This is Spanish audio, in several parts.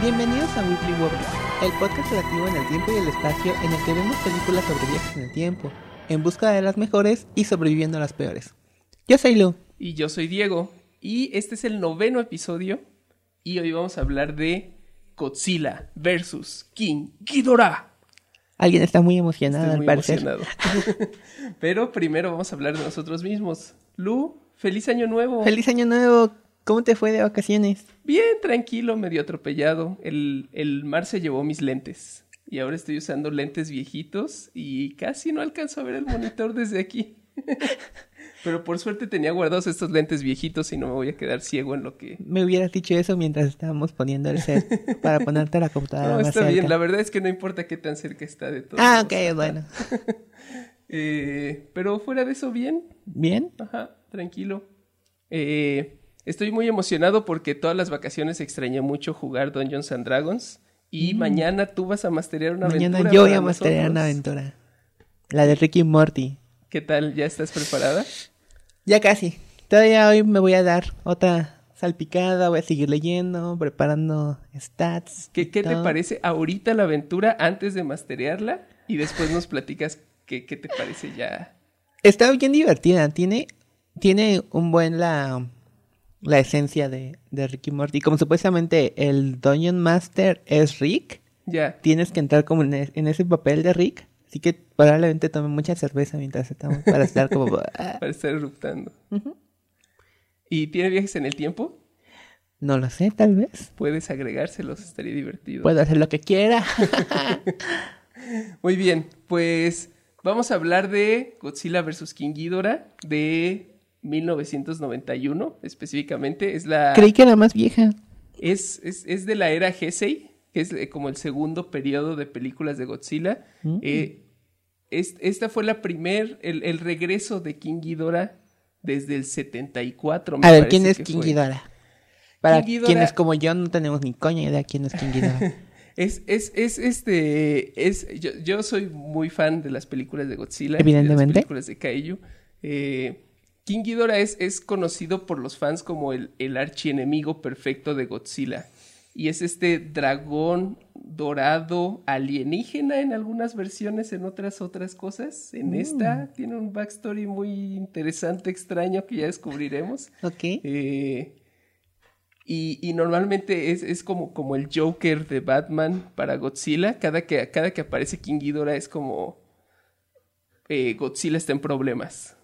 Bienvenidos a Weekly Warrior, el podcast relativo en el tiempo y el espacio en el que vemos películas sobre viajes en el tiempo, en busca de las mejores y sobreviviendo a las peores. Yo soy Lu. Y yo soy Diego. Y este es el noveno episodio. Y hoy vamos a hablar de Godzilla versus King Ghidorah. Alguien está muy emocionado Estoy al muy parecer. emocionado. Pero primero vamos a hablar de nosotros mismos. Lu, feliz año nuevo. Feliz año nuevo. ¿Cómo te fue de vacaciones? Bien, tranquilo, medio atropellado. El, el mar se llevó mis lentes. Y ahora estoy usando lentes viejitos y casi no alcanzo a ver el monitor desde aquí. Pero por suerte tenía guardados estos lentes viejitos y no me voy a quedar ciego en lo que... Me hubieras dicho eso mientras estábamos poniendo el set para ponerte la computadora No, más está cerca. bien. La verdad es que no importa qué tan cerca está de todo. Ah, ok, bueno. Eh, pero fuera de eso, bien. ¿Bien? Ajá, tranquilo. Eh, estoy muy emocionado porque todas las vacaciones extrañé mucho jugar Dungeons and Dragons. Y mañana tú vas a masterear una Mm. Mañana aventura. yo voy a masterear una aventura. La de Ricky Morty. ¿Qué tal? ¿Ya estás preparada? Ya casi. Todavía hoy me voy a dar otra salpicada, voy a seguir leyendo, preparando stats. ¿Qué, qué te parece ahorita la aventura antes de masterearla? Y después nos platicas qué, qué te parece ya. Está bien divertida, tiene, tiene un buen la, la esencia de, de Ricky y Morty. Como supuestamente el Dungeon Master es Rick, Ya. tienes que entrar como en, e- en ese papel de Rick. Así que probablemente tome mucha cerveza mientras estamos para estar como... ah, Para estar eruptando. ¿Y tiene viajes en el tiempo? no lo sé, tal vez. Puedes agregárselos, estaría divertido. Puedo hacer lo que quiera. Muy bien, pues vamos a hablar de Godzilla vs. King Ghidorah de 1991 específicamente. Es la Creí que era más vieja. es, es, es de la era Heisei, que es eh, como el segundo periodo de películas de Godzilla. Mm. Eh, es- esta fue la primer, el, el regreso de King Ghidorah desde el 74. me A ver, ¿quién es King fue. Ghidorah? Para King Ghidorah- quienes como yo no tenemos ni coña idea quién es King Ghidorah. Es, es, es este, es, yo, yo soy muy fan de las películas de Godzilla. Evidentemente. De las películas de Kaiju. Eh, King Ghidorah es, es conocido por los fans como el, el archienemigo perfecto de Godzilla. Y es este dragón dorado alienígena en algunas versiones, en otras otras cosas. En esta tiene un backstory muy interesante, extraño, que ya descubriremos. ok. Eh, y, y normalmente es, es como, como el Joker de Batman para Godzilla. Cada que, cada que aparece King Ghidorah es como eh, Godzilla está en problemas.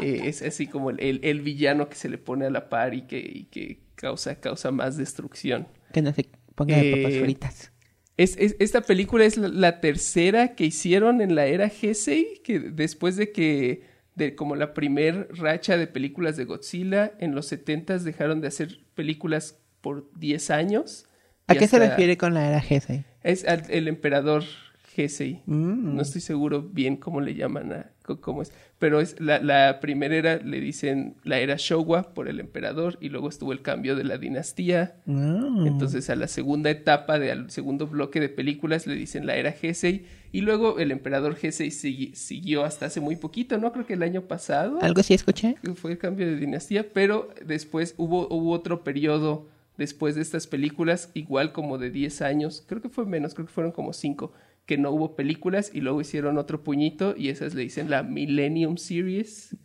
Eh, es así como el, el- el villano que se le pone a la par y que, y que causa, causa más destrucción. Que no se ponga de papas Eh, fritas. Es, es- esta película es la, la tercera que hicieron en la era Heisei, que después de que, de como la primer racha de películas de Godzilla, en los 70 dejaron de hacer películas por 10 años. ¿A qué se refiere con la era Heisei? Es al- el emperador Heisei. Mm. No estoy seguro bien cómo le llaman a cómo es, pero es la, la primera era le dicen la era Showa por el emperador y luego estuvo el cambio de la dinastía. Ah. Entonces a la segunda etapa del segundo bloque de películas le dicen la era Heisei y luego el emperador Heisei sigui- siguió hasta hace muy poquito, ¿no? Creo que el año pasado ¿Algo sí escuché? fue el cambio de dinastía, pero después hubo, hubo otro periodo después de estas películas, igual como de 10 años, creo que fue menos, creo que fueron como 5, que no hubo películas y luego hicieron otro puñito y esas le dicen la Millennium Series.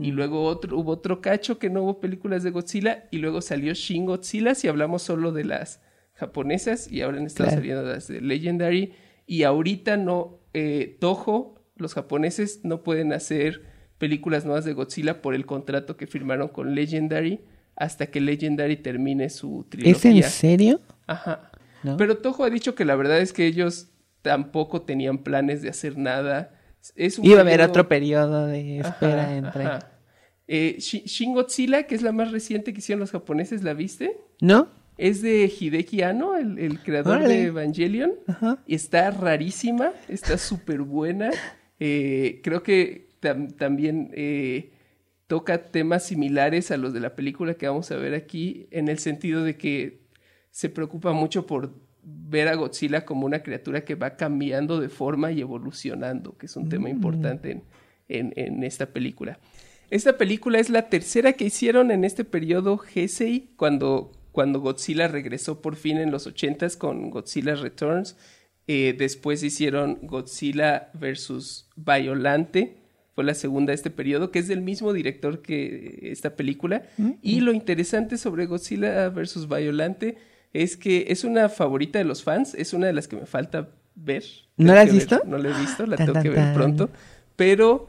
Y luego otro, hubo otro cacho que no hubo películas de Godzilla y luego salió Shin Godzilla si hablamos solo de las japonesas y ahora han estado Claro. saliendo las de Legendary y ahorita no, eh, Toho, los japoneses no pueden hacer películas nuevas de Godzilla por el contrato que firmaron con Legendary hasta que Legendary termine su ¿Es trilogía. en serio? Ajá. ¿No? Pero Toho ha dicho que la verdad es que ellos tampoco tenían planes de hacer nada. Es un Iba a haber otro periodo de espera Ajá, entre... ajá. Eh, Shi- Shin Godzilla, que es la más reciente que hicieron los japoneses, ¿la viste? ¿No? Es de Hideki Anno, el, el creador Órale. de Evangelion. Ajá. Está rarísima, está súper buena. Eh, creo que tam- también eh, toca temas similares a los de la película que vamos a ver aquí, en el sentido de que se preocupa mucho por ver a Godzilla como una criatura que va cambiando de forma y evolucionando, que es un tema importante en, en- en esta película. Esta película es la tercera que hicieron en este periodo Heisei, cuando cuando Godzilla regresó por fin en los 80 con Godzilla Returns. Eh, después hicieron Godzilla vs. Violante, fue la segunda de este periodo, que es del mismo director que esta película. Mm. Y lo interesante sobre Godzilla vs. Violante es que es una favorita de los fans, es una de las que me falta ver. ¿No la has ver, visto? No la he visto, la Tan, tengo que ver tan. pronto. Pero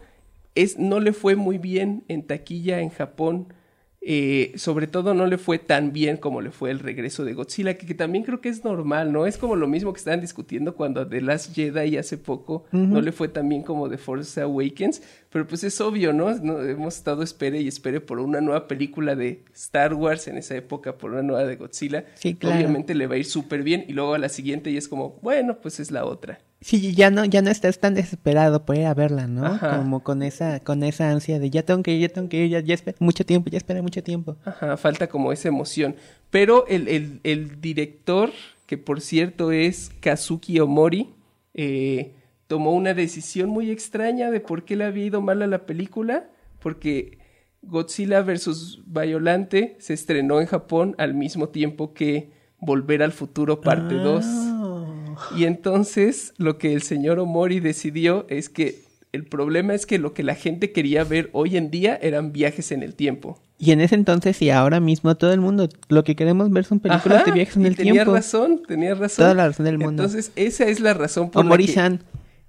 es, no le fue muy bien en taquilla en Japón. Eh, sobre todo no le fue tan bien como le fue el regreso de Godzilla, que, que también creo que es normal, ¿no? Es como lo mismo que estaban discutiendo cuando The Last Jedi hace poco no le fue tan bien como The Force Awakens, pero pues es obvio, ¿no? No- Hemos estado espere y espere por una nueva película de Star Wars en esa época, por una nueva de Godzilla. Sí, claro. Obviamente le va a ir súper bien y luego a la siguiente y es como, bueno, pues es la otra. Sí, ya no, ya no estás tan desesperado por ir a verla, ¿no? Ajá. Como con esa, con esa ansia de ya tengo que ir, ya tengo que ir, ya, ya esperé mucho tiempo, ya esperé mucho tiempo. Ajá, falta como esa emoción. Pero el, el- el director, que por cierto es Kazuki Omori, eh, tomó una decisión muy extraña de por qué le había ido mal a la película, porque Godzilla vs. Violante se estrenó en Japón al mismo tiempo que Volver al Futuro parte 2. Ah. Y entonces lo que el señor Omori decidió es que el problema es que lo que la gente quería ver hoy en día eran viajes en el tiempo. Y en ese entonces y ahora mismo todo el mundo lo que queremos ver son películas Ajá, de viajes en y el tenía tiempo. razón, tenía razón. Toda la razón del mundo. Entonces, esa es la razón por la que Omori-san.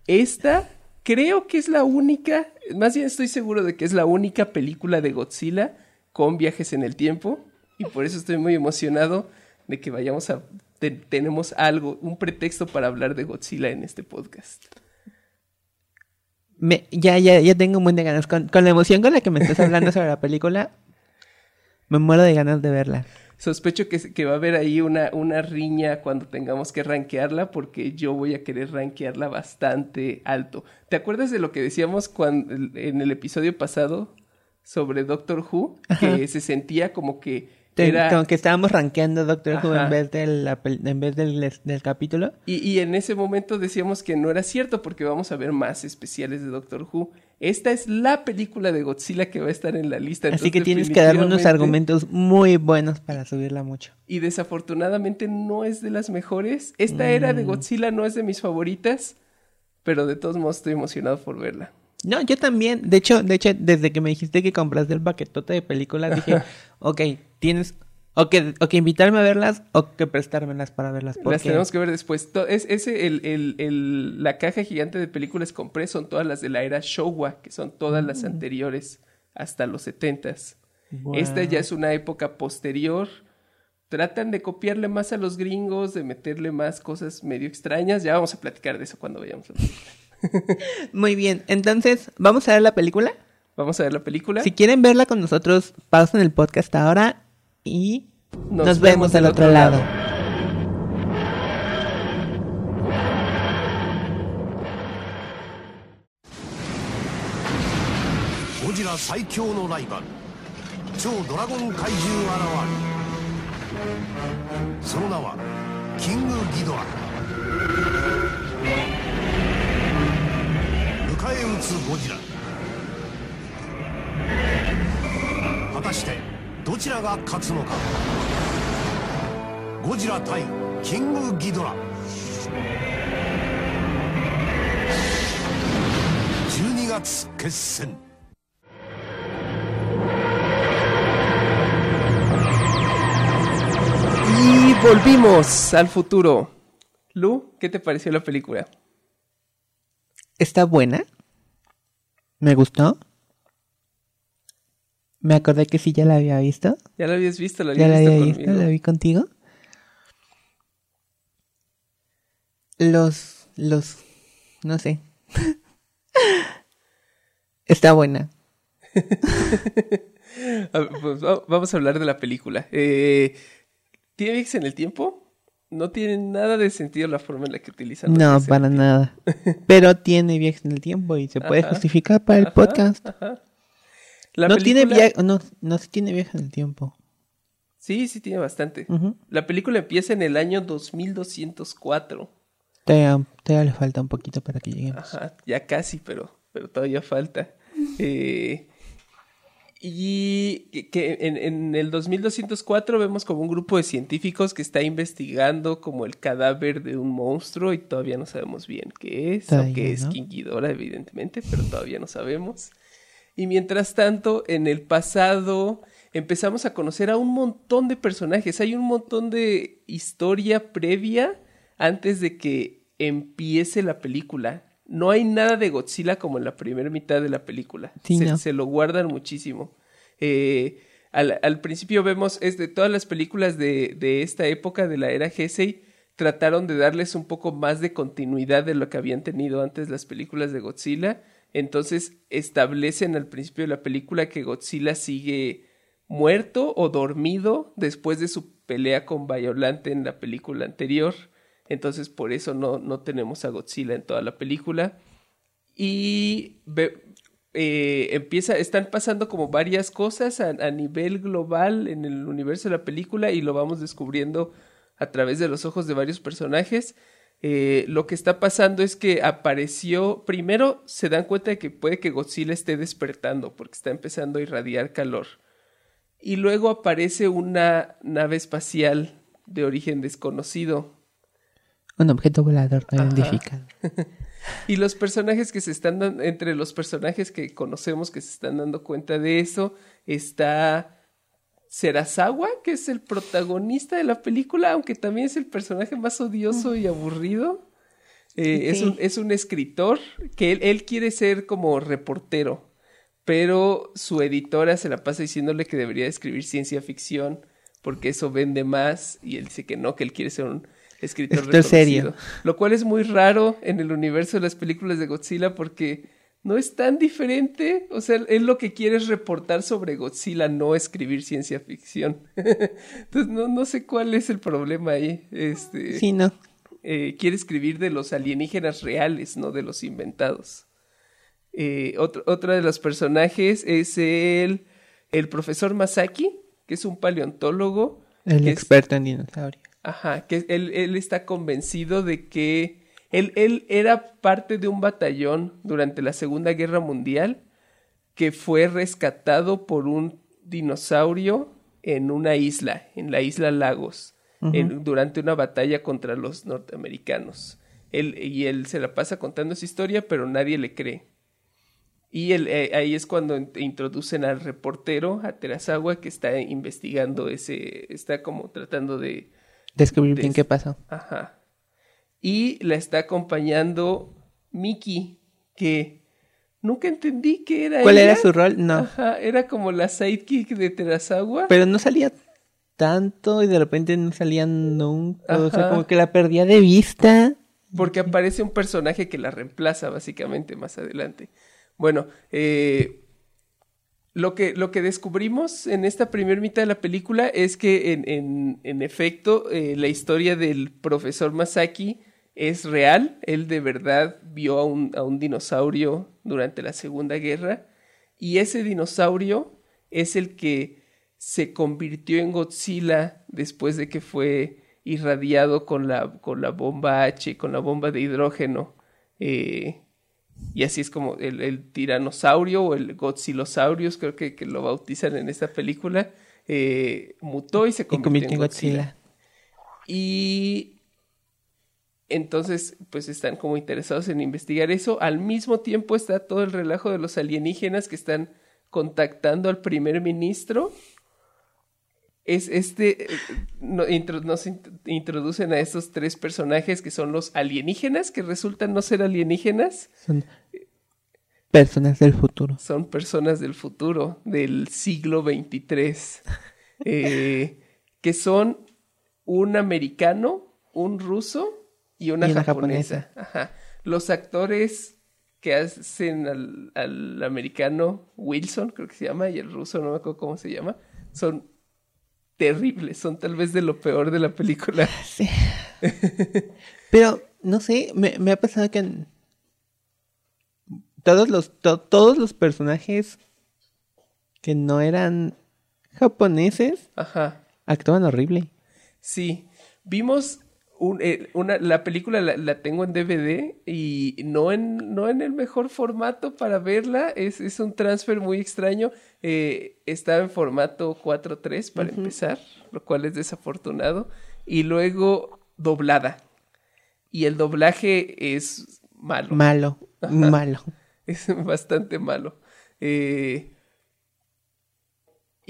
Esta creo que es la única, más bien estoy seguro de que es la única película de Godzilla con viajes en el tiempo y por eso estoy muy emocionado de que vayamos a te- tenemos algo, un pretexto para hablar de Godzilla en este podcast. Me- ya, ya, ya tengo un buen de ganas. Con, con la emoción con la que me estás hablando sobre la película, me muero de ganas de verla. Sospecho que, que va a haber ahí una, una riña cuando tengamos que rankearla, porque yo voy a querer rankearla bastante alto. ¿Te acuerdas de lo que decíamos cuando, en el episodio pasado sobre Doctor Who? Que se sentía como que era... Como que estábamos rankeando Doctor Who en vez, de la pel- en vez del, del capítulo. Y, y en ese momento decíamos que no era cierto porque vamos a ver más especiales de Doctor Who. Esta es la película de Godzilla que va a estar en la lista. Así entonces que tienes que darme unos argumentos muy buenos para subirla mucho. y desafortunadamente no es de las mejores. Esta era Mm. de Godzilla no es de mis favoritas, pero de todos modos estoy emocionado por verla. No, yo también. De hecho, de hecho, desde que me dijiste que compraste el paquetote de películas, dije, ok, tienes o que, o que invitarme a verlas o que prestármelas para verlas. Las Porque tenemos que ver después. Es, ese, el, el- el- la caja gigante de películas compré son todas las de la era Showa, que son todas las anteriores hasta los setentas. Esta ya es una época posterior. Tratan de copiarle más a los gringos, de meterle más cosas medio extrañas. Ya vamos a platicar de eso cuando vayamos a la película. Muy bien, entonces, ¿vamos a ver la película? Vamos a ver la película. Si quieren verla con nosotros, pausen el podcast ahora y nos, vemos del otro lado. ゴジラ最強のライバル。超ドラゴン怪獣現るその名はキングギドラ。迎え撃つゴジラ。果たしてどちらが勝つのかゴジラ対キングギドラ12月決戦 Y volvimos al futuro. Lu, ¿qué te pareció la película? ¿Está buena? ¿Me gustó? Me acordé que sí ya la había visto. ¿Ya la habías visto? ¿La Ya habías la visto había conmigo? visto, la vi contigo. Los, los, no sé. Está buena. Pues, va- vamos a hablar de la película. Eh, ¿Tiene viajes en el tiempo? No tiene nada de sentido la forma en la que utilizan. No, para nada. Pero tiene viajes en el tiempo y se puede justificar para el Ajá, podcast. ajá. La No tiene película- viaje, no, no tiene viajes en el tiempo. Sí, sí tiene bastante. La película empieza en el año 2204. Todavía, todavía le falta un poquito para que lleguemos. Ajá, ya casi, pero, pero todavía falta. Eh, Y que- que en, en el 2204 vemos como un grupo de científicos que está investigando como el cadáver de un monstruo y todavía no sabemos bien qué es, Todavía aunque es no. King Ghidorah evidentemente, pero todavía no sabemos. Y mientras tanto, en el pasado empezamos a conocer a un montón de personajes. Hay un montón de historia previa antes de que empiece la película. No hay nada de Godzilla como en la primera mitad de la película. Sí, se, no. se lo guardan muchísimo. Eh, al, al principio vemos, es de todas las películas de, de esta época, de la era Heisei, trataron de darles un poco más de continuidad de lo que habían tenido antes las películas de Godzilla. Entonces establecen al principio de la película que Godzilla sigue muerto o dormido después de su pelea con Violante en la película anterior. Entonces por eso no, no tenemos a Godzilla en toda la película. Y eh, empieza, están pasando como varias cosas a nivel global en el universo de la película y lo vamos descubriendo a través de los ojos de varios personajes. Eh, lo que está pasando es que apareció, primero se dan cuenta de que puede que Godzilla esté despertando porque está empezando a irradiar calor. Y luego aparece una nave espacial de origen desconocido Un objeto volador no identificado. Y los personajes que se están dando, entre los personajes que conocemos que se están dando cuenta de eso, está Serazawa, que es el protagonista de la película, aunque también es el personaje más odioso y aburrido. Eh, es, un, es un escritor que él, él quiere ser como reportero, pero su editora se la pasa diciéndole que debería escribir ciencia ficción porque eso vende más y él dice que no, que él quiere ser un escritor Escritor serio. reconocido. Lo cual es muy raro en el universo de las películas de Godzilla porque no es tan diferente. O sea, él lo que quiere es reportar sobre Godzilla, no escribir ciencia ficción. Entonces, no, no sé cuál es el problema ahí. Este, Sí, no. eh, quiere escribir de los alienígenas reales, no de los inventados. Eh, otro, otro de los personajes es el, el profesor Masaki, que es un paleontólogo. El es- experto en dinosaurios. Ajá, que él, él está convencido de que él, él era parte de un batallón durante la Segunda Guerra Mundial que fue rescatado por un dinosaurio en una isla, en la isla Lagos, en- durante una batalla contra los norteamericanos. Él, y él se la pasa contando esa historia, pero nadie le cree. Y él, eh, ahí es cuando in- introducen al reportero, a Terasawa, que está investigando ese, está como tratando de, Descubrir bien qué pasó. Ajá. Y la está acompañando Miki, que nunca entendí qué era ¿Cuál era su rol? No. Ajá, era como la sidekick de Terasawa. Pero no salía tanto y de repente no salía nunca. O sea, como que la perdía de vista. Porque aparece un personaje que la reemplaza, básicamente, más adelante. Bueno, eh, lo, que, lo que descubrimos en esta primera mitad de la película es que, en, en, en efecto, eh, la historia del profesor Masaki es real. Él de verdad vio a un, a un dinosaurio durante la Segunda Guerra. Y ese dinosaurio es el que se convirtió en Godzilla después de que fue irradiado con la, con la bomba H, con la bomba de hidrógeno. Eh, y así es como el, el tiranosaurio o el Godzilosaurus, creo que, que lo bautizan en esta película, eh, mutó y se Y convirtió, convirtió en en Godzilla. Godzilla. Y entonces, pues están como interesados en investigar eso. Al mismo tiempo está todo el relajo de los alienígenas que están contactando al primer ministro. Es este, eh, no- intro- nos int- introducen a estos tres personajes que son los alienígenas, que resultan no ser alienígenas, Son personas del futuro. son personas del futuro, del siglo 23, eh, que son un americano, un ruso y una, Y una japonesa. Ajá. Los actores que hacen al, al americano Wilson, creo que se llama, y el ruso, no me acuerdo cómo se llama, son terribles, son tal vez de lo peor de la película. Sí. Pero, no sé, me, me ha pasado que en- todos los, to- todos los personajes que no eran japoneses Ajá. actuaban horrible. Sí, vimos un- eh, una, la película la, la tengo en DVD y no en, no en el mejor formato para verla. Es, es un transfer muy extraño. Eh, estaba en formato 4.3 para empezar, lo cual es desafortunado. Y luego doblada. Y el doblaje es malo. Malo, malo. Es bastante malo. Eh,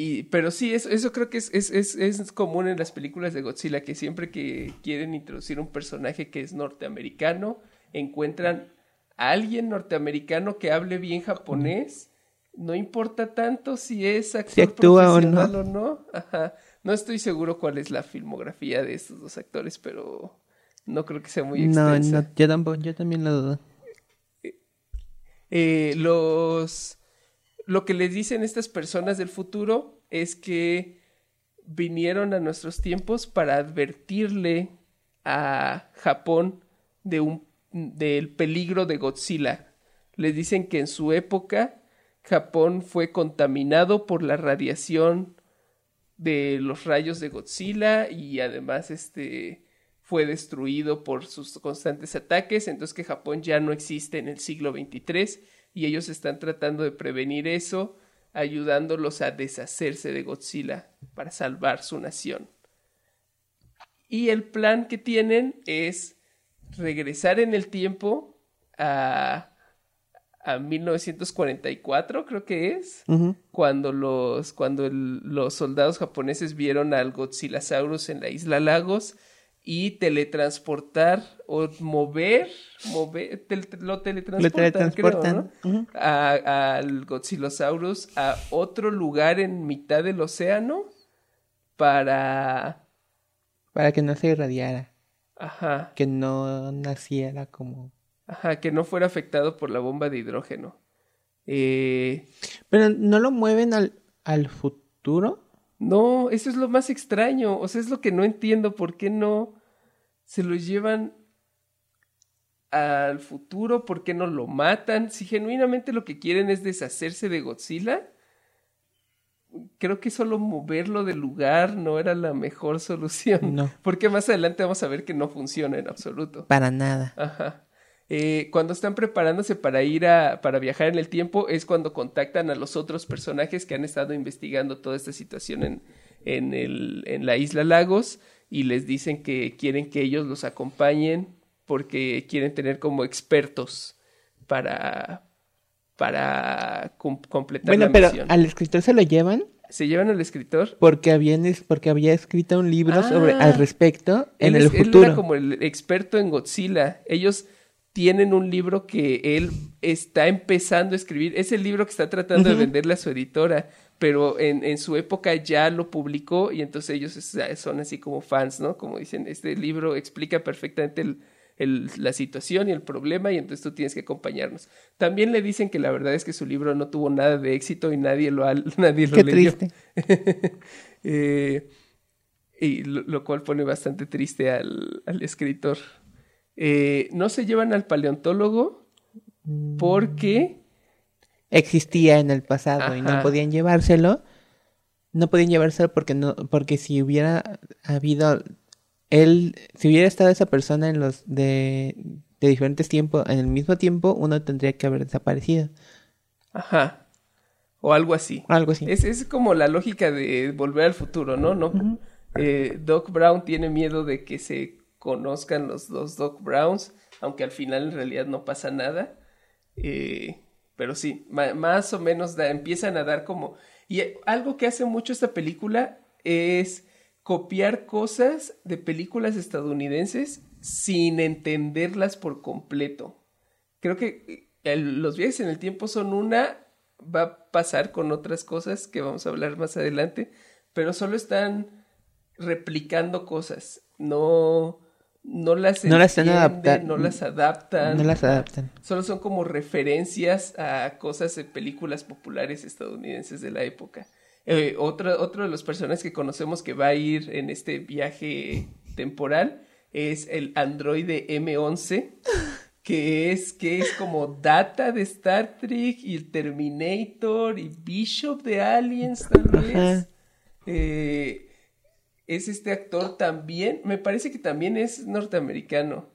y, pero sí, eso, eso creo que es, es, es, es común en las películas de Godzilla, que siempre que quieren introducir un personaje que es norteamericano, encuentran a alguien norteamericano que hable bien japonés. No importa tanto si es actor Si actúa o profesional no. o no. Ajá. No estoy seguro cuál es la filmografía de estos dos actores, pero no creo que sea muy No, extensa. no, yo tampoco, yo también lo dudo. Eh, los lo que les dicen estas personas del futuro es que vinieron a nuestros tiempos para advertirle a Japón de un del peligro de Godzilla. Les dicen que en su época Japón fue contaminado por la radiación de los rayos de Godzilla y además este fue destruido por sus constantes ataques, entonces que Japón ya no existe en el siglo XXIII y ellos están tratando de prevenir eso, ayudándolos a deshacerse de Godzilla para salvar su nación. Y el plan que tienen es regresar en el tiempo a, a 1944, creo que es cuando los cuando el- los soldados japoneses vieron al Godzillasaurus en la isla Lagos y teletransportar o mover, mover tel- lo teletransportan, Lo teletransportan. al Godzillasaurus a otro lugar en mitad del océano para Para que no se irradiara, ajá, que no naciera como... ajá, que no fuera afectado por la bomba de hidrógeno. Eh, Pero no lo mueven al, al futuro. No, eso es lo más extraño. O sea, es lo que no entiendo. ¿Por qué no se lo llevan al futuro? ¿Por qué no lo matan? Si genuinamente lo que quieren es deshacerse de Godzilla, creo que solo moverlo del lugar no era la mejor solución. No. Porque más adelante vamos a ver que no funciona en absoluto. Para nada. Ajá. Eh, cuando están preparándose para ir a, para viajar en el tiempo, es cuando contactan a los otros personajes que han estado investigando toda esta situación en, en, el, en la isla Lagos y les dicen que quieren que ellos los acompañen porque quieren tener como expertos para, para cum- completar Bueno, la pero misión. al escritor se lo llevan Se llevan al escritor. porque habían es- porque había escrito un libro sobre Ah. al respecto en Él el es- Él futuro. era como el experto en Godzilla. Ellos tienen un libro que él está empezando a escribir. Es el libro que está tratando de venderle a su editora, pero en, en su época ya lo publicó y entonces ellos es- son así como fans, ¿no? Como dicen, este libro explica perfectamente el- el- la situación y el problema y entonces tú tienes que acompañarnos. También le dicen que la verdad es que su libro no tuvo nada de éxito y nadie lo, ha- nadie lo Qué leyó. triste. Eh, y lo, lo cual pone bastante triste al, al escritor. Eh, no se llevan al paleontólogo porque Existía en el pasado y no podían llevárselo. No podían llevárselo porque no porque si hubiera habido él si hubiera estado esa persona en los de de diferentes tiempos en el mismo tiempo uno tendría que haber desaparecido. Ajá. O algo así. Algo así. Es, es como la lógica de volver al futuro, ¿no? no Eh, Doc Brown tiene miedo de que se conozcan los dos Doc Browns, aunque al final en realidad no pasa nada. Eh, pero sí, más o menos empiezan a dar como... Y eh, algo que hace mucho esta película es copiar cosas de películas estadounidenses sin entenderlas por completo. Creo que eh, los viajes en el tiempo son una, va a pasar con otras cosas que vamos a hablar más adelante, pero solo están replicando cosas, no, no las No las están entienden, adapta- no las adaptan, No las adaptan. solo son como referencias a cosas de películas populares estadounidenses de la época. Eh, otro, otro de los personajes que conocemos que va a ir en este viaje temporal es el androide M11, que es, que es como Data de Star Trek y el Terminator y Bishop de Aliens tal vez. Ajá. Eh, es este actor también, me parece que también es norteamericano,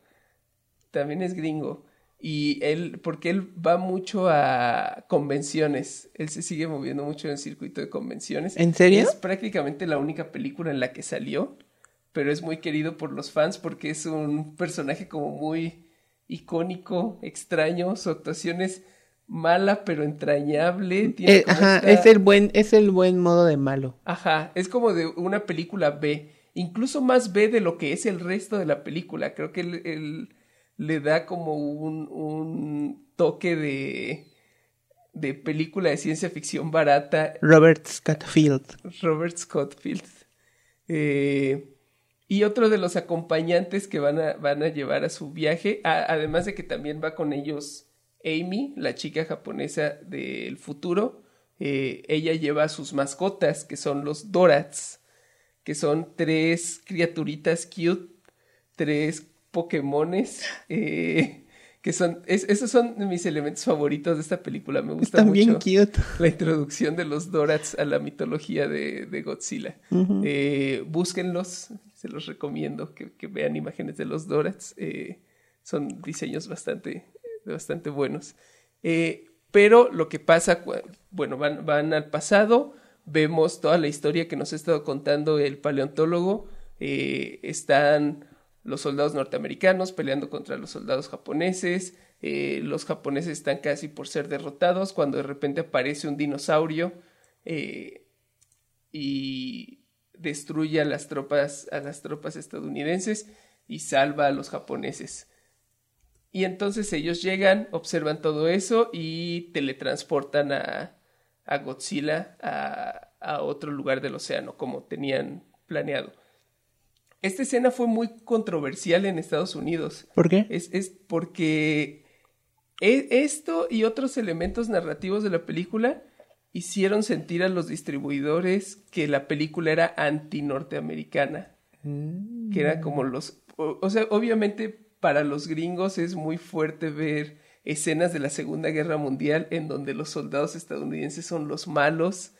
también es gringo. Y él, porque él va mucho a convenciones, él se sigue moviendo mucho en el circuito de convenciones. ¿En serio? Es prácticamente la única película en la que salió, pero es muy querido por los fans porque es un personaje como muy icónico, extraño, su actuación es mala pero entrañable. Tiene Eh, ajá, esta- es el buen, es el buen modo de malo. Ajá, es como de una película B, incluso más B de lo que es el resto de la película. Creo que él, él le da como un, un toque de, de película de ciencia ficción barata Robert Scatfield. Robert Scottfield. Eh, y otro de los acompañantes que van a, van a llevar a su viaje, a- además de que también va con ellos Amy, la chica japonesa del futuro. eh, ella lleva a sus mascotas, que son los Dorats, que son tres criaturitas cute, tres Pokémones, eh, que son, es- esos son mis elementos favoritos de esta película, me gusta bien mucho cute. la introducción de los Dorats a la mitología de, de Godzilla. Eh, búsquenlos, se los recomiendo que, que vean imágenes de los Dorats. son diseños bastante, bastante buenos. Eh, pero lo que pasa, bueno, van, van al pasado, vemos toda la historia que nos ha estado contando el paleontólogo. eh, están los soldados norteamericanos peleando contra los soldados japoneses. eh, los japoneses están casi por ser derrotados cuando de repente aparece un dinosaurio y destruye a las tropas a las tropas estadounidenses y salva a los japoneses. Y entonces ellos llegan, observan todo eso y teletransportan a, a Godzilla a, a otro lugar del océano, como tenían planeado. Esta escena fue muy controversial en Estados Unidos. ¿Por qué? Es, es porque e- esto y otros elementos narrativos de la película hicieron sentir a los distribuidores que la película era anti-norteamericana. Que era como los... O, o sea, obviamente para los gringos es muy fuerte ver escenas de la Segunda Guerra Mundial en donde los soldados estadounidenses son los malos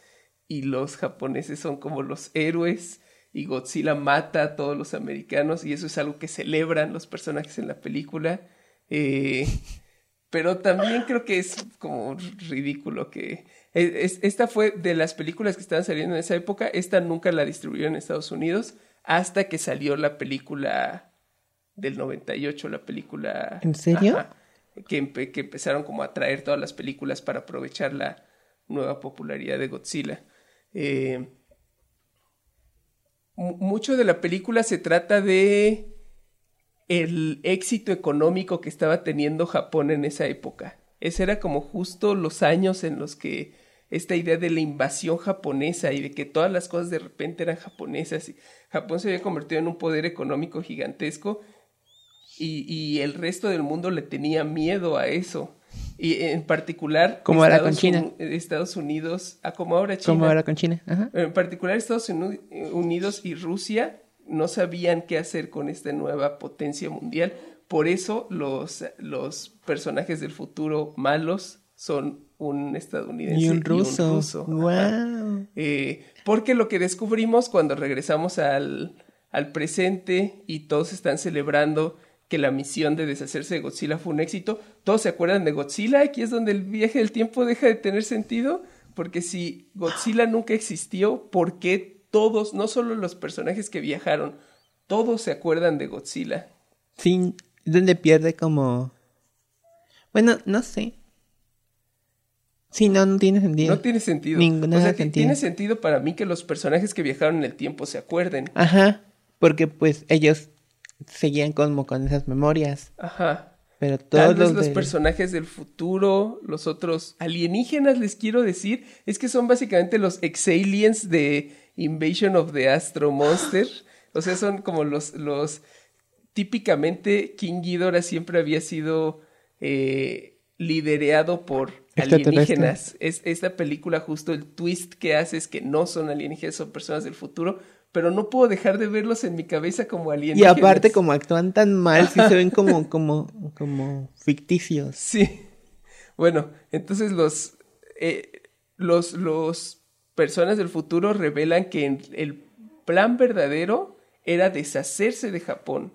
y los japoneses son como los héroes y Godzilla mata a todos los americanos y eso es algo que celebran los personajes en la película. Eh, pero también creo que es como ridículo que... es- esta fue de las películas que estaban saliendo en esa época, esta nunca la distribuyeron en Estados Unidos hasta que salió la película del 98, la película... ¿En serio? Ajá, que, empe- que empezaron como a traer todas las películas para aprovechar la nueva popularidad de Godzilla. Eh, mu- mucho de la película se trata de el éxito económico que estaba teniendo Japón en esa época. Ese era como justo los años en los que esta idea de la invasión japonesa y de que todas las cosas de repente eran japonesas y Japón se había convertido en un poder económico gigantesco y, y el resto del mundo le tenía miedo a eso. Y en particular Como ahora con Estados China. Estados Unidos, ah, como ahora China. Como ahora con China. Ajá. En particular Estados Uni- Unidos y Rusia no sabían qué hacer con esta nueva potencia mundial. Por eso los, los personajes del futuro malos son un estadounidense Y un ruso. Ajá. Wow. Eh, porque lo que descubrimos cuando regresamos al, al presente y todos están celebrando que la misión de deshacerse de Godzilla fue un éxito, todos se acuerdan de Godzilla, aquí es donde el viaje del tiempo deja de tener sentido, porque si Godzilla nunca existió, ¿por qué todos, no solo los personajes que viajaron, todos se acuerdan de Godzilla? Sí, donde pierde como... Bueno, no sé. Sí, no, no tiene sentido. No tiene sentido. Ningún o sea, sentido. ti- tiene sentido para mí que los personajes que viajaron en el tiempo se acuerden. Ajá, porque pues ellos seguían como con esas memorias. Ajá. Pero Tal todos vez los, los de- personajes del futuro, los otros alienígenas, les quiero decir, es que son básicamente los ex-aliens de Invasion of the Astro Monster. O sea, son como los, los típicamente King Ghidorah siempre había sido eh, liderado por alienígenas. Es, esta película justo el twist que hace es que no son alienígenas, son personas del futuro, pero no puedo dejar de verlos en mi cabeza como Y alienígenas. aparte como actúan tan mal, sí se ven como, como, como ficticios. Sí. Bueno, entonces los, eh, los, los personas del futuro revelan que el plan verdadero era deshacerse de Japón,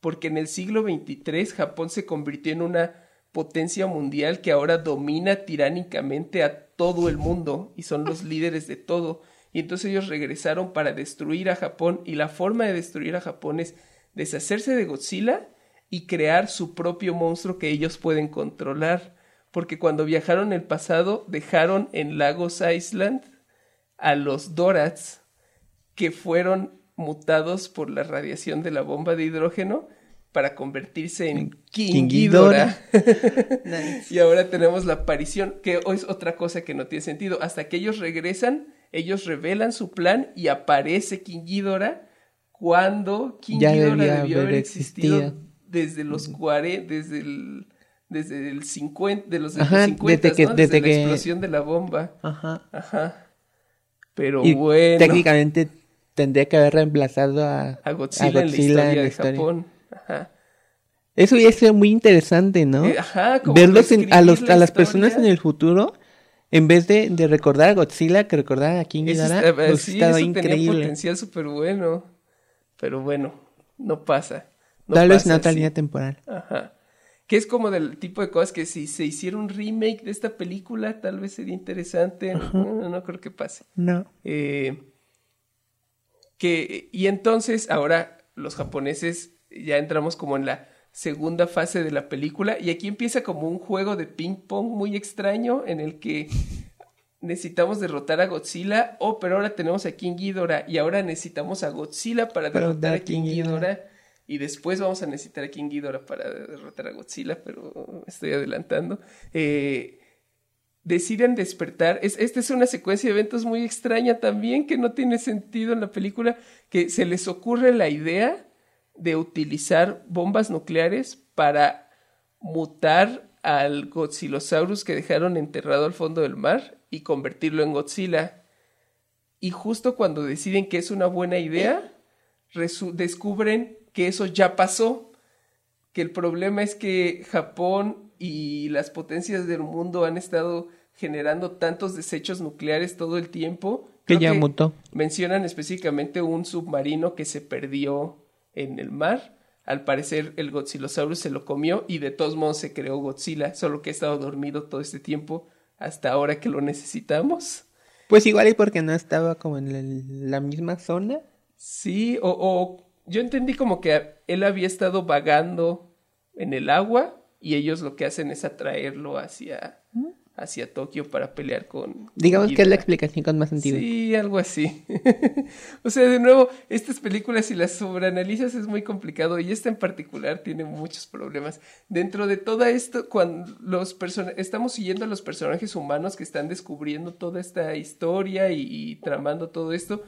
porque en el siglo XXIII Japón se convirtió en una potencia mundial que ahora domina tiránicamente a todo el mundo y son los líderes de todo. Y entonces ellos regresaron para destruir a Japón y la forma de destruir a Japón es deshacerse de Godzilla y crear su propio monstruo que ellos pueden controlar. Porque cuando viajaron en el pasado dejaron en Lagos Island a los Dorats que fueron mutados por la radiación de la bomba de hidrógeno para convertirse en King King Ghidorah. Nice. Y ahora tenemos la aparición, que es otra cosa que no tiene sentido. Hasta que ellos regresan, ellos revelan su plan y aparece King Ghidorah cuando King Ya Ghidorah debió haber existido desde los 40, desde el, desde el 50, de los, Ajá, 50, desde que- ¿no? desde, desde la que- explosión de la bomba. Ajá. Ajá. Pero Y bueno, técnicamente tendría que haber reemplazado a, a Godzilla, en la historia de Japón. Ajá. Eso hubiera sido muy interesante, ¿no? Eh, ajá, como Verlos en- a, los, la a las personas en historia. el futuro, en vez de, de recordar a Godzilla, que recordar a King Ghidorah, está- hubiera sí, estado eso tenía increíble. potencial súper bueno. Pero bueno, no pasa. No Tal vez en otra línea temporal. Ajá. Que es como del tipo de cosas que si se hiciera un remake de esta película, tal vez sería interesante. No, no creo que pase. No. Eh, que, y entonces ahora los japoneses ya entramos como en la segunda fase de la película y aquí empieza como un juego de ping pong muy extraño en el que necesitamos derrotar a Godzilla, oh, pero ahora tenemos a King Ghidorah y ahora necesitamos a Godzilla para derrotar a King King Ghidorah. Ghidorah y después vamos a necesitar a King Ghidorah para derrotar a Godzilla, pero estoy adelantando. Eh, deciden despertar. Es, esta es una secuencia de eventos muy extraña también, que no tiene sentido en la película, que se les ocurre la idea de utilizar bombas nucleares para mutar al Godzilosaurus que dejaron enterrado al fondo del mar y convertirlo en Godzilla. Y justo cuando deciden que es una buena idea, descubren que eso ya pasó, que el problema es que Japón y las potencias del mundo han estado generando tantos desechos nucleares todo el tiempo. Que ya mutó. Mencionan específicamente un submarino que se perdió en el mar. Al parecer el Godzilosaurus se lo comió y de todos modos se creó Godzilla, solo que ha estado dormido todo este tiempo hasta ahora que lo necesitamos. Pues igual y porque no estaba como en el- la misma zona. Sí, o, o yo entendí como que él había estado vagando en el agua y ellos lo que hacen es atraerlo hacia, hacia Tokio para pelear con... Digamos que es la explicación con más sentido. Sí, algo así. o sea, de nuevo, estas películas si las sobreanalizas es muy complicado y esta en particular tiene muchos problemas. Dentro de todo esto, cuando los estamos siguiendo a los personajes humanos que están descubriendo toda esta historia y, y tramando todo esto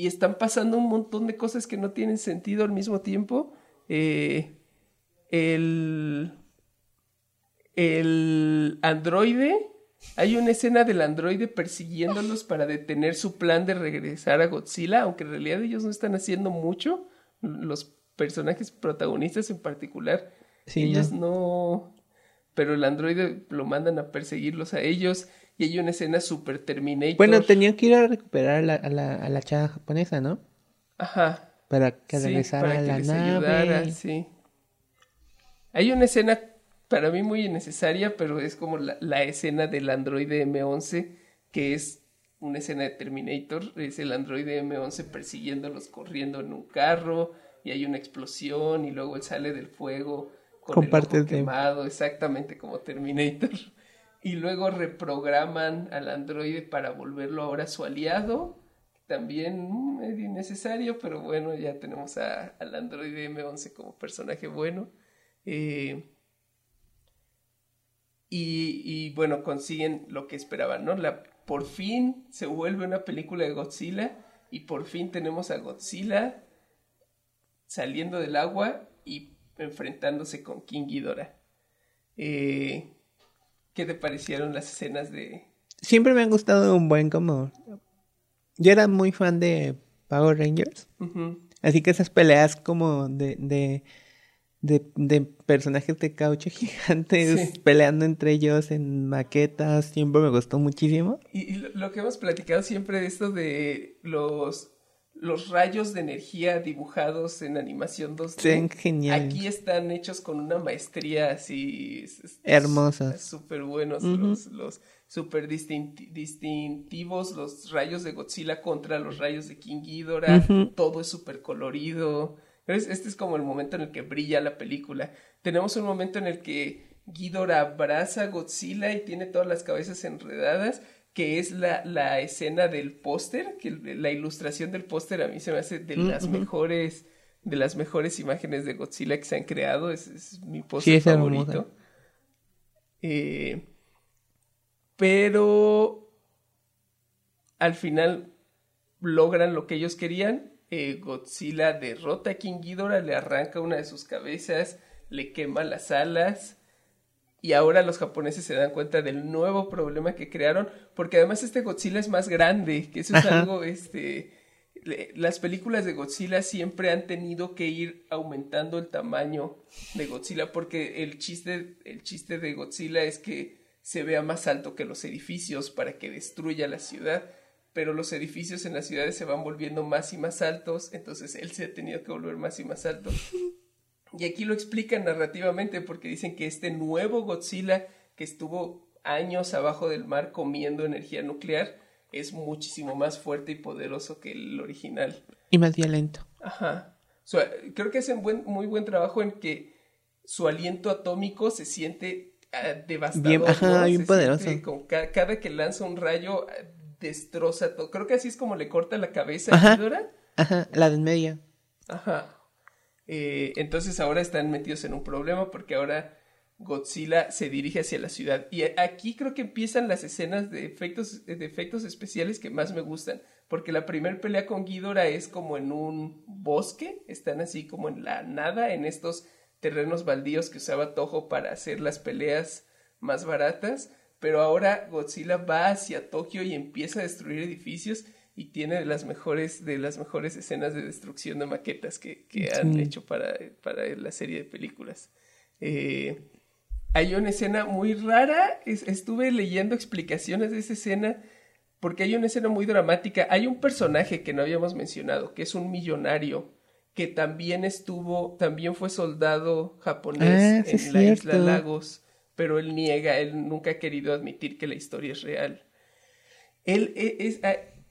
y están pasando un montón de cosas que no tienen sentido al mismo tiempo. Eh, el el androide, hay una escena del androide persiguiéndolos para detener su plan de regresar a Godzilla, aunque en realidad ellos no están haciendo mucho, los personajes protagonistas en particular, Sí, ellos no. pero el androide lo mandan a perseguirlos a ellos y hay una escena super Terminator. Bueno, tenían que ir a recuperar a la, a la, a la chava japonesa, ¿no? Ajá. Para que Sí, regresara para a que la les nave. ayudara, sí. Hay una escena para mí muy innecesaria, pero es como la, la escena del androide M11, que es una escena de Terminator, es el androide M11 persiguiéndolos corriendo en un carro y hay una explosión y luego él sale del fuego con, Con el partes ojo de- quemado, exactamente como Terminator. Y luego reprograman al androide para volverlo ahora su aliado. También mm, medio innecesario, pero bueno, ya tenemos a- al androide M11 como personaje bueno. Eh, y, y, bueno, consiguen lo que esperaban, ¿no? La, por fin se vuelve una película de Godzilla y por fin tenemos a Godzilla saliendo del agua y enfrentándose con King Ghidorah. Eh, ¿Qué te parecieron las escenas de... Siempre me han gustado un buen como... Yo era muy fan de Power Rangers. Así que esas peleas como de, de, de, de personajes de caucho gigantes Sí. peleando entre ellos en maquetas, siempre me gustó muchísimo. Y, y lo, lo que hemos platicado siempre de esto de los los rayos de energía dibujados en animación 2D. Sean geniales. Aquí están hechos con una maestría así. Hermosas. Súper buenos, los, los súper distinti- distintivos, los rayos de Godzilla contra los rayos de King Ghidorah. Todo es súper colorido. ¿Ves? Este es como el momento en el que brilla la película. Tenemos un momento en el que Ghidorah abraza a Godzilla y tiene todas las cabezas enredadas, que es la, la escena del póster, que la ilustración del póster a mí se me hace de Mm, las mejores de las mejores imágenes de Godzilla que se han creado, es, es mi póster favorito. Eh, pero al final logran lo que ellos querían. Eh, Godzilla derrota a King Ghidorah, le arranca una de sus cabezas, le quema las alas. Y ahora los japoneses se dan cuenta del nuevo problema que crearon, porque además este Godzilla es más grande, que eso es Ajá. algo, este, le- las películas de Godzilla siempre han tenido que ir aumentando el tamaño de Godzilla, porque el chiste, el chiste de Godzilla es que se vea más alto que los edificios para que destruya la ciudad, pero los edificios en las ciudades se van volviendo más y más altos, entonces él se ha tenido que volver más y más alto. Y aquí lo explican narrativamente porque dicen que este nuevo Godzilla que estuvo años abajo del mar comiendo energía nuclear es muchísimo más fuerte y poderoso que el original. Y más violento. Ajá. O sea, creo que hacen buen, muy buen trabajo en que su aliento atómico se siente ah, devastador. Bien, ajá, ¿no? bien Se poderoso. ca- cada que lanza un rayo destroza todo. Creo que así es como le corta la cabeza Ajá. a Ghidorah. Ajá, la del medio. Ajá. Eh, entonces ahora están metidos en un problema porque ahora Godzilla se dirige hacia la ciudad. Y aquí creo que empiezan las escenas de efectos, de efectos especiales que más me gustan. Porque la primera pelea con Ghidorah es como en un bosque. Están así como en la nada, en estos terrenos baldíos que usaba Toho para hacer las peleas más baratas. Pero ahora Godzilla va hacia Tokio y empieza a destruir edificios y tiene de las mejores, de las mejores escenas de destrucción de maquetas que, que han Sí. hecho para, para la serie de películas. Eh, hay una escena muy rara, es- estuve leyendo explicaciones de esa escena porque hay una escena muy dramática. Hay un personaje que no habíamos mencionado, que es un millonario, que también estuvo, también fue soldado japonés Ah, en la isla. Lagos, pero él niega, él nunca ha querido admitir que la historia es real. Él e- es,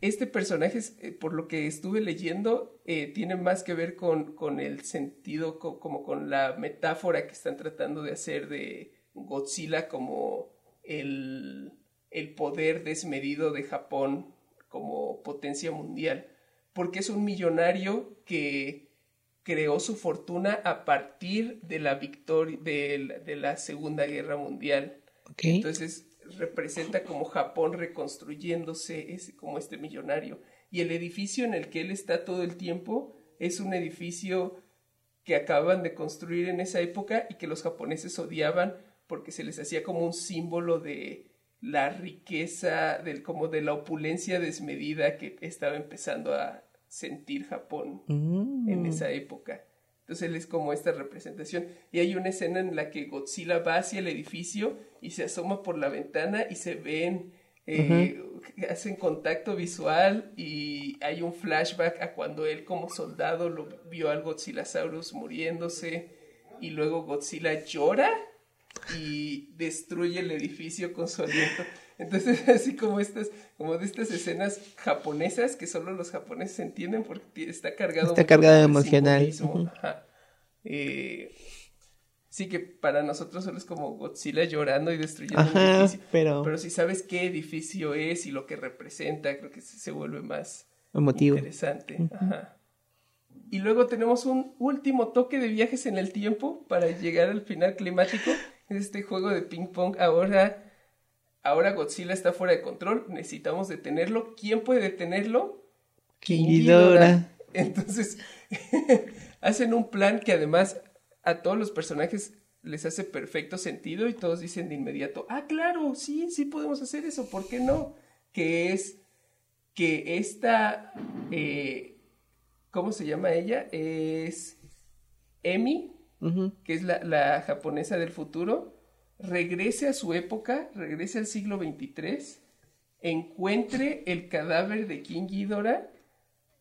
este personaje, eh, por lo que estuve leyendo, eh, tiene más que ver con, con el sentido, co- como con la metáfora que están tratando de hacer de Godzilla como el, el poder desmedido de Japón como potencia mundial. Porque es un millonario que creó su fortuna a partir de la victoria de, la- de la Segunda Guerra Mundial. Ok. Entonces representa como Japón reconstruyéndose es como este millonario. Y el edificio en el que él está todo el tiempo es un edificio que acaban de construir en esa época y que los japoneses odiaban porque se les hacía como un símbolo de la riqueza, del, como de la opulencia desmedida que estaba empezando a sentir Japón Mm. en esa época. Entonces él es como esta representación. Y hay una escena en la que Godzilla va hacia el edificio y se asoma por la ventana y se ven, eh, hacen contacto visual y hay un flashback a cuando él como soldado lo vio al Godzillasaurus muriéndose y luego Godzilla llora y destruye el edificio con su aliento. Entonces, así como estas, como de estas escenas japonesas que solo los japoneses entienden porque está cargado, Está cargado de emocional. Ajá. Eh, sí que para nosotros solo es como Godzilla llorando y destruyendo un Ajá, edificio. pero Pero si sabes qué edificio es y lo que representa, creo que se vuelve más emotivo. interesante. Ajá. Y luego tenemos un último toque de viajes en el tiempo para llegar al final climático. Es este juego de ping pong. Ahora, ahora Godzilla está fuera de control. Necesitamos detenerlo. ¿Quién puede detenerlo? King Ghidorah. Entonces, hacen un plan que además a todos los personajes les hace perfecto sentido y todos dicen de inmediato, ah, claro, sí, sí podemos hacer eso, ¿por qué no? Que es que esta, eh, ¿cómo se llama ella? Es Emi, que es la, la japonesa del futuro, regrese a su época, regrese al siglo XXIII, encuentre el cadáver de King Ghidorah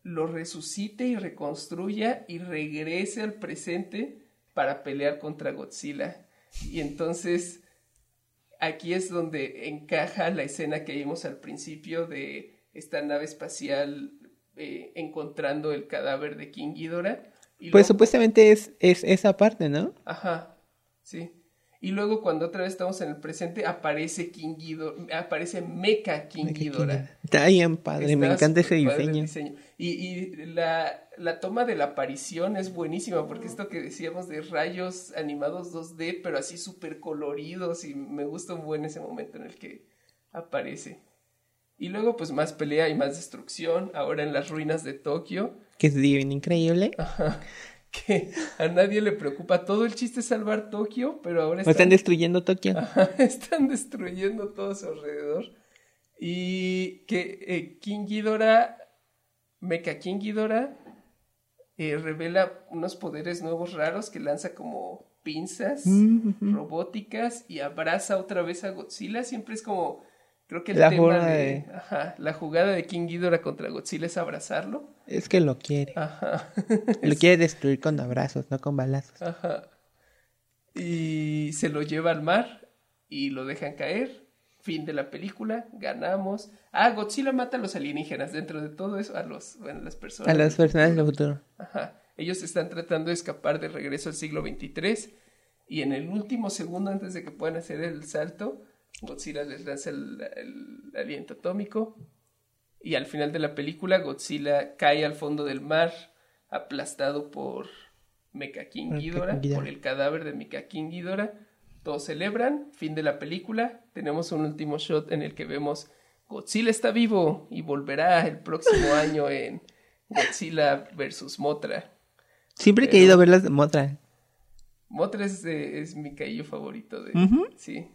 lo resucite y reconstruya y regrese al presente para pelear contra Godzilla. Y entonces aquí es donde encaja la escena que vimos al principio de esta nave espacial eh, encontrando el cadáver de King Ghidorah. Y Pues luego- supuestamente es, es esa parte, ¿no? Ajá, sí. Y luego cuando otra vez estamos en el presente aparece King Ghidorah, aparece Mecha King Ghidorah. Está bien padre, me Está encanta ese diseño. Y, y la, la toma de la aparición es buenísima, porque esto que decíamos de rayos animados 2D, pero así súper coloridos, y me gusta un buen ese momento en el que aparece. Y luego, pues más pelea y más destrucción, ahora en las ruinas de Tokio, Que es bien increíble. Ajá, que a nadie le preocupa. Todo el chiste es salvar Tokio, pero ahora están están, destruyendo Tokio. Ajá, están destruyendo todo a su alrededor. Y que eh, King Ghidorah, Mecha King Ghidorah, eh, revela unos poderes nuevos raros que lanza como pinzas Mm, robóticas y abraza otra vez a Godzilla. Siempre es como, creo que el La tema jugada de, de- ajá, la jugada de King Ghidorah contra Godzilla es abrazarlo. Es que lo quiere. Ajá. Lo quiere destruir con abrazos, no con balazos. Ajá. Y se lo lleva al mar y lo dejan caer. Fin de la película, ganamos. Ah, Godzilla mata a los alienígenas. Dentro de todo eso, a los, bueno, las personas. A las personas del futuro. Ajá. Ellos están tratando de escapar de regreso al siglo XXIII. Y en el último segundo antes de que puedan hacer el salto, Godzilla les lanza el, el aliento atómico. Y al final de la película, Godzilla cae al fondo del mar, aplastado por Mecha King Por Ghidorah, por el cadáver de Mecha King Ghidorah. Todos celebran, fin de la película. Tenemos un último shot en el que vemos Godzilla está vivo y volverá el próximo año en Godzilla versus Motra. Siempre he querido verlas de Motra. Motra es, de- es mi caillo favorito de... Sí.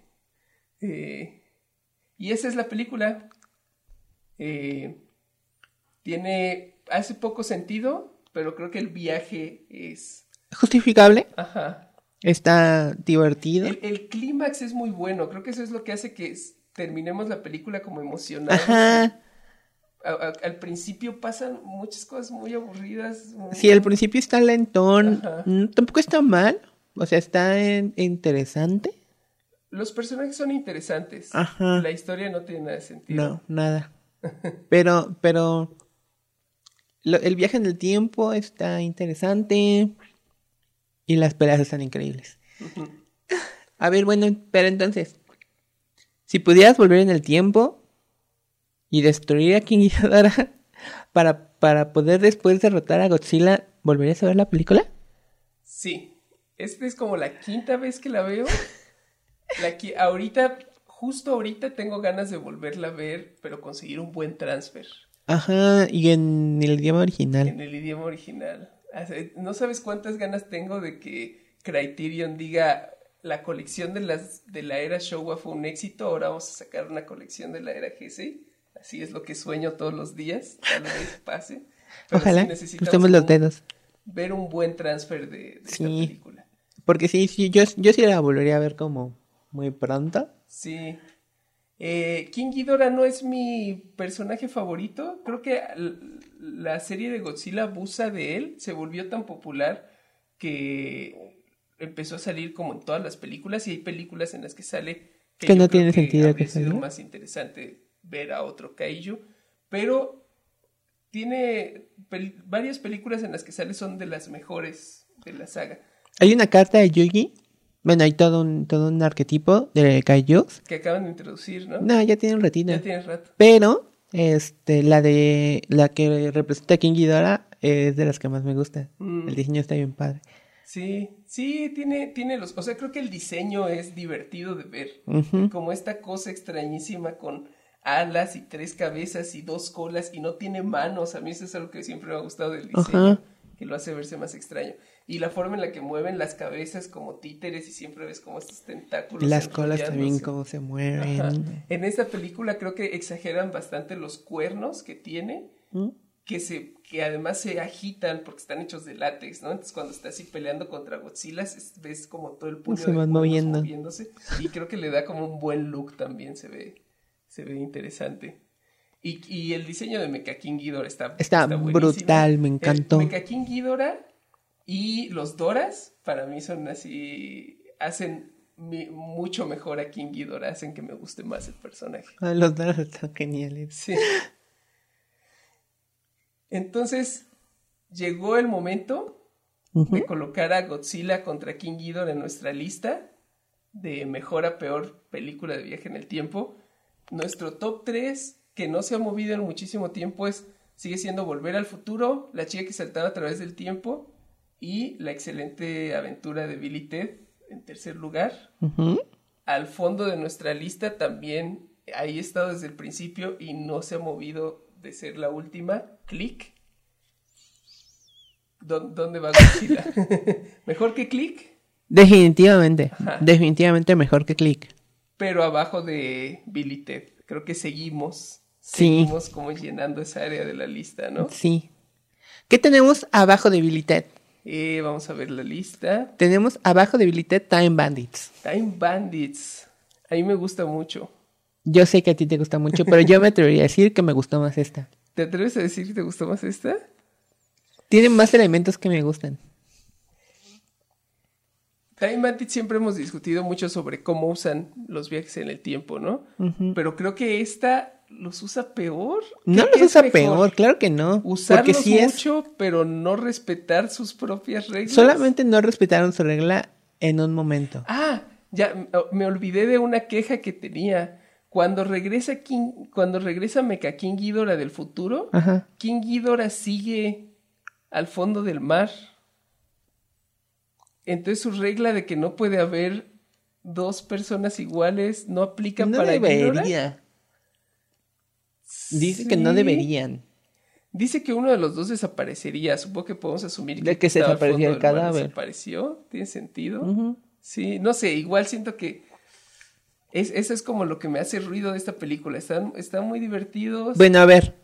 Eh, y esa es la película. Eh, tiene... Hace poco sentido, pero creo que el viaje es... Justificable. Ajá. Está divertido. El, el clímax es muy bueno. Creo que eso es lo que hace que terminemos la película como emocionados. Ajá. A- a- al principio pasan muchas cosas muy aburridas. muy- Sí, al principio está lentón. Ajá. Mm, Tampoco está mal. O sea, está en- interesante. Los personajes son interesantes. Ajá. La historia no tiene nada de sentido. No, nada. Pero, pero lo- el viaje en el tiempo está interesante y las peleas están increíbles. A ver, bueno, pero entonces, si pudieras volver en el tiempo y destruir a King Ghidorah para, para poder después derrotar a Godzilla, ¿volverías a ver la película? Sí. Esta es como la quinta vez que la veo. La que ahorita, justo ahorita tengo ganas de volverla a ver, pero conseguir un buen transfer Ajá, y en el idioma original. en el idioma original. No sabes cuántas ganas tengo de que Criterion diga la colección de las de la era Showa fue un éxito, ahora vamos a sacar una colección de la era Heisei. Así es lo que sueño todos los días, tal vez pase. Pero sí Ojalá, necesitamos crucemos los dedos. ver un buen transfer de, de esta Sí. película. Porque sí, sí, yo, yo sí la volvería a ver como muy pronto. Sí. Eh, King Ghidorah no es mi personaje favorito. Creo que la serie de Godzilla abusa de él. Se volvió tan popular que empezó a salir como en todas las películas y hay películas en las que sale Que yo no tiene sentido habría que sido salga. más interesante ver a otro Kaiju. Pero tiene pel- varias películas en las que sale son de las mejores de la saga. Hay una carta de Yugi. Bueno, hay todo un, todo un arquetipo de Kaijus. Que acaban de introducir, ¿no? No, ya tiene un ratito. Ya tienes rato. Pero, este, la de la que representa a King Ghidorah es de las que más me gusta. Mm. El diseño está bien padre. Sí, sí, tiene, tiene los, o sea, creo que el diseño es divertido de ver, como esta cosa extrañísima con alas y tres cabezas y dos colas y no tiene manos, a mí eso es algo que siempre me ha gustado del diseño, que lo hace verse más extraño. Y la forma en la que mueven las cabezas como títeres y siempre ves como estos tentáculos. Las colas también cómo se Ajá. mueven. En esta película creo que exageran bastante los cuernos que tiene, ¿Mm? que se que además se agitan porque están hechos de látex, ¿no? Entonces cuando está así peleando contra Godzilla es- ves como todo el puño Se de van moviendo. moviéndose y creo que le da como un buen look también se ve se ve interesante. Y, y el diseño de Mecha King Ghidorah está, Está buenísimo. brutal, me El encantó. King Ghidorah y los Doras, para mí son así, hacen mi- mucho mejor a King Ghidorah, hacen que me guste más el personaje. Ah, Los dos están geniales. Sí. Entonces, llegó el momento de colocar a Godzilla contra King Ghidorah en nuestra lista de mejor a peor película de viaje en el tiempo. Nuestro top 3, que no se ha movido en muchísimo tiempo, es sigue siendo Volver al futuro, La chica que saltaba a través del tiempo y La excelente aventura de Billy Ted en tercer lugar. Al fondo de nuestra lista también ahí he estado desde el principio y no se ha movido de ser la última. Click. ¿Dó- ¿Dónde va Godzilla? Mejor que Click, Definitivamente. Ajá. Definitivamente mejor que Click. pero abajo de Billy Ted. Creo que seguimos. Sí. Seguimos como llenando esa área de la lista, ¿no? Sí. ¿Qué tenemos abajo de Billy Ted? Eh, vamos a ver la lista. Tenemos abajo de Billy Time Bandits. Time Bandits. A mí me gusta mucho. Yo sé que a ti te gusta mucho, pero yo me atrevería a decir que me gustó más esta. ¿Te atreves a decir que te gustó más esta? Tiene más elementos que me gustan. Time Bandits siempre hemos discutido mucho sobre cómo usan los viajes en el tiempo, ¿no? Pero creo que esta los usa peor. No los usa mejor peor, claro que no. Usarlos es. mucho, pero no respetar sus propias reglas. Solamente no respetaron su regla en un momento. Ah, ya m- me olvidé de una queja que tenía. Cuando regresa King, cuando regresa Mecha King Ghidorah del futuro, Ajá. King Ghidorah sigue al fondo del mar. Entonces su regla de que no puede haber dos personas iguales no aplica No para Ghidorah. Dice que no deberían. Dice que uno de los dos desaparecería. Supongo que podemos asumir De que se fondo el cadáver. Desapareció. ¿Tiene sentido? Sí, no sé, igual siento que es, eso es como lo que me hace ruido de esta película. Están, están muy divertidos. Bueno, a ver.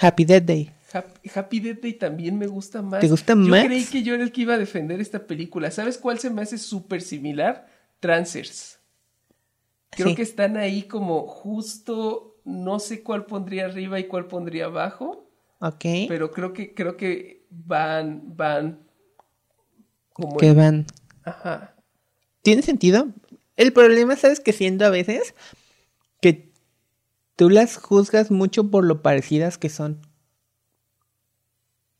Happy Death Day. Happy, Happy Death Day también me gusta más. ¿Te gusta yo más? creí que yo era el que iba a defender esta película. ¿Sabes cuál se me hace súper similar? Trancers. Creo Sí. que están ahí como justo, no sé cuál pondría arriba y cuál pondría abajo, Ok. pero creo que, creo que van, van como... que van. Ajá. ¿Tiene sentido? El problema, ¿sabes? Que siendo a veces que tú las juzgas mucho por lo parecidas que son.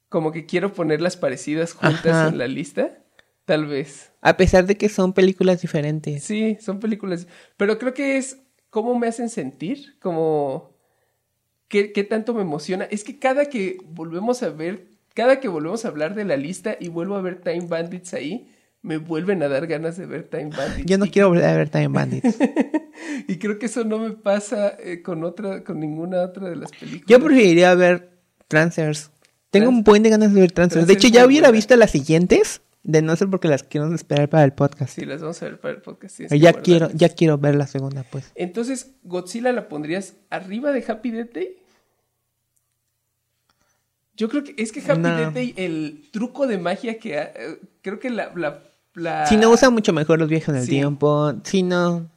Como que quiero ponerlas parecidas juntas Ajá. en la lista. Tal vez. A pesar de que son películas diferentes. Sí, son películas. Pero creo que es cómo me hacen sentir, como qué, qué tanto me emociona. Es que cada que volvemos a ver, cada que volvemos a hablar de la lista y vuelvo a ver Time Bandits ahí, me vuelven a dar ganas de ver Time Bandits. Yo no quiero volver a ver Time Bandits. Y creo que eso no me pasa eh, con otra, con ninguna otra de las películas. Yo preferiría ver Transers. Tengo un buen de ganas de ver Transers. De hecho, ya hubiera buena. visto las siguientes, de no ser porque las quiero esperar para el podcast. Sí, las vamos a ver para el podcast. que ya quiero, ya quiero ver la segunda, pues. Entonces, ¿Godzilla la pondrías arriba de Happy Death Day? Yo creo que es que Happy No. Death Day, el truco de magia que ha- eh, creo que la, la, la- Si no usa mucho mejor los viajes en el Sí. tiempo. Si no.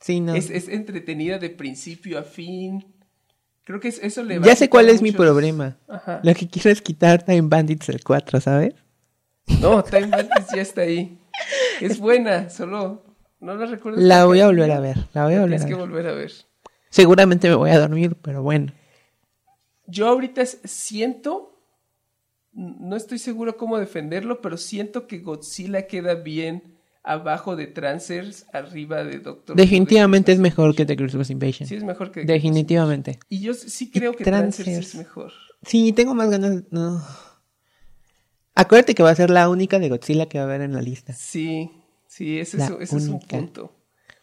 Si no. es, es entretenida de principio a fin. Creo que es- eso le va Ya sé cuál es mi problema. Ajá. Lo que quiero es quitar Time Bandits el 4, ¿sabes? No, Time Bandits ya está ahí. Es buena, solo no la recuerdo. La voy a volver a ver. La voy a volver Tienes a que ver. volver a ver. Seguramente me voy a dormir, pero bueno. Yo ahorita siento, no estoy seguro cómo defenderlo, pero siento que Godzilla queda bien abajo de Trancers, arriba de Doctor Definitivamente es mejor que The Christmas Invasion. Sí, es mejor que Definitivamente. Y yo sí creo que Trancers, Trancers. es mejor. Sí, tengo más ganas. No. Acuérdate que va a ser la única de Godzilla que va a haber en la lista. Sí, sí, ese, es, ese es un punto.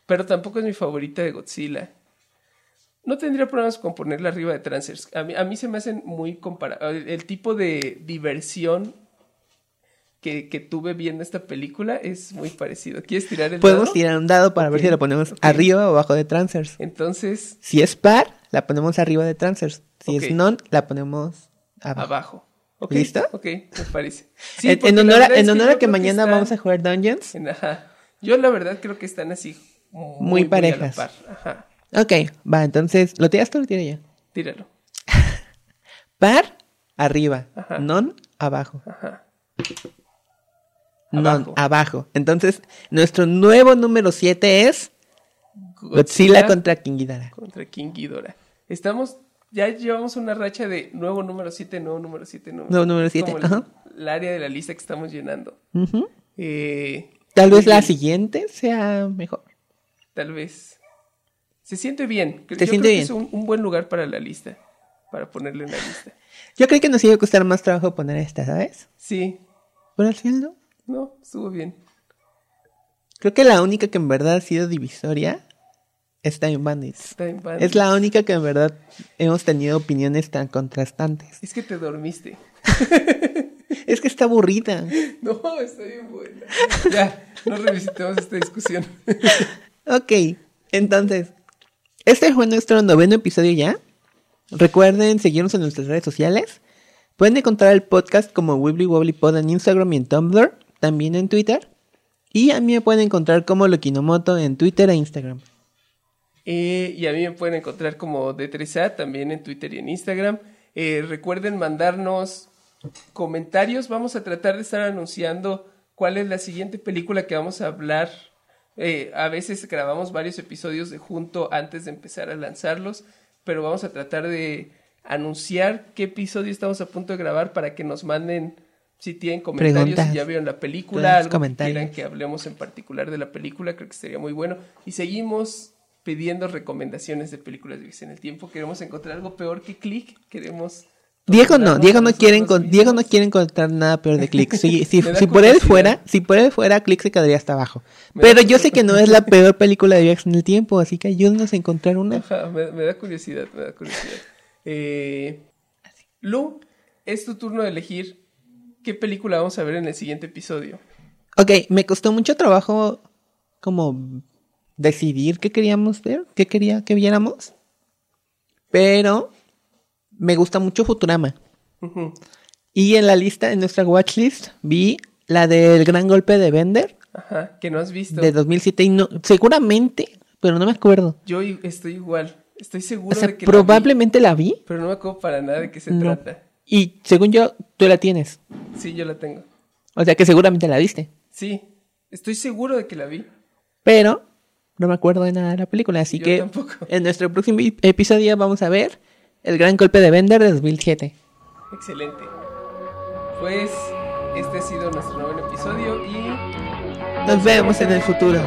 Pero tampoco es mi favorita de Godzilla. No tendría problemas con ponerla arriba de Trancers. A mí, a mí se me hacen muy comparables. El, el tipo de diversión que, que tuve viendo esta película es muy parecido. ¿Quieres tirar el Podemos dado? tirar un dado para ver si la ponemos arriba o abajo de Transers. Entonces, Si es par, la ponemos arriba de Transers. Si es non, la ponemos abajo. abajo. Ok, ¿Listo? Ok, me parece. Sí, en, honor, a, en honor que mañana están vamos a jugar Dungeons, ajá. Yo la verdad creo que están así muy, Muy parejas. par. Ajá. Ok, va, entonces, ¿lo tiras tú o lo tiro yo? Tíralo. Par, arriba. Ajá. Non, abajo. Ajá. Non, Abajo. abajo. Entonces, nuestro nuevo número 7 es Godzilla, contra King Ghidorah. contra King Ghidorah. Estamos, ya llevamos una racha de nuevo número 7, nuevo número 7, nuevo, Nuevo número siete, como el- ajá. el área de la lista que estamos llenando. Eh, Tal vez la siguiente sea mejor. Tal vez. Se siente bien. Se yo siente creo bien. que es un, un buen lugar para la lista. Para ponerle en la lista. Yo creo que nos iba a costar más trabajo poner esta, ¿sabes? Sí. Pero al final no. No, estuvo bien. Creo que la única que en verdad ha sido divisoria es Time Bandits. Time Bandits. Es la única que en verdad hemos tenido opiniones tan contrastantes. Es que te dormiste. Es que está aburrida. No, está bien buena. Ya, no revisitemos esta discusión. Ok, entonces, este fue nuestro noveno episodio ya. Recuerden seguirnos en nuestras redes sociales. Pueden encontrar el podcast como Wibbly Wobbly Pod en Instagram y en Tumblr, también en Twitter. Y a mí me pueden encontrar como Lokinomoto en Twitter e Instagram. Eh, y a mí me pueden encontrar como D3A también en Twitter y en Instagram. Eh, recuerden mandarnos comentarios. Vamos a tratar de estar anunciando cuál es la siguiente película que vamos a hablar. Eh, a veces grabamos varios episodios de junto antes de empezar a lanzarlos, pero vamos a tratar de anunciar qué episodio estamos a punto de grabar para que nos manden si tienen comentarios, Preguntas. si ya vieron la película, algo que quieran que hablemos en particular de la película, creo que sería muy bueno. Y seguimos pidiendo recomendaciones de películas de viajes en el tiempo. Queremos encontrar algo peor que Click. Queremos. Diego no, Diego no quiere Diego no quiere encontrar nada peor de Click. Si, si, Me da si por él fuera, si por él fuera, Click se quedaría hasta abajo. Me Pero yo sé que no es la peor película de viajes en el tiempo, así que ayúdenos a encontrar una. Ajá, me, me da curiosidad, me da curiosidad. Eh, Lu, es tu turno de elegir qué película vamos a ver en el siguiente episodio. Ok, me costó mucho trabajo como decidir qué queríamos ver, qué quería que viéramos. Pero me gusta mucho Futurama. Y en la lista, en nuestra watchlist, vi la del gran golpe de Bender Ajá, que no has visto. de 2007 y no, seguramente, pero no me acuerdo. Yo estoy igual. Estoy O seguro sea, de que la vi, probablemente la vi. pero no me acuerdo para nada de qué se No. trata. Y según yo, tú la tienes. Sí, yo la tengo. O sea que seguramente la viste. Sí, estoy seguro de que la vi. Pero no me acuerdo de nada de la película. Así Yo que tampoco. en nuestro próximo ep- episodio vamos a ver el gran golpe de Bender de 2007. Excelente. Pues este ha sido nuestro noveno episodio y Nos vemos en el futuro.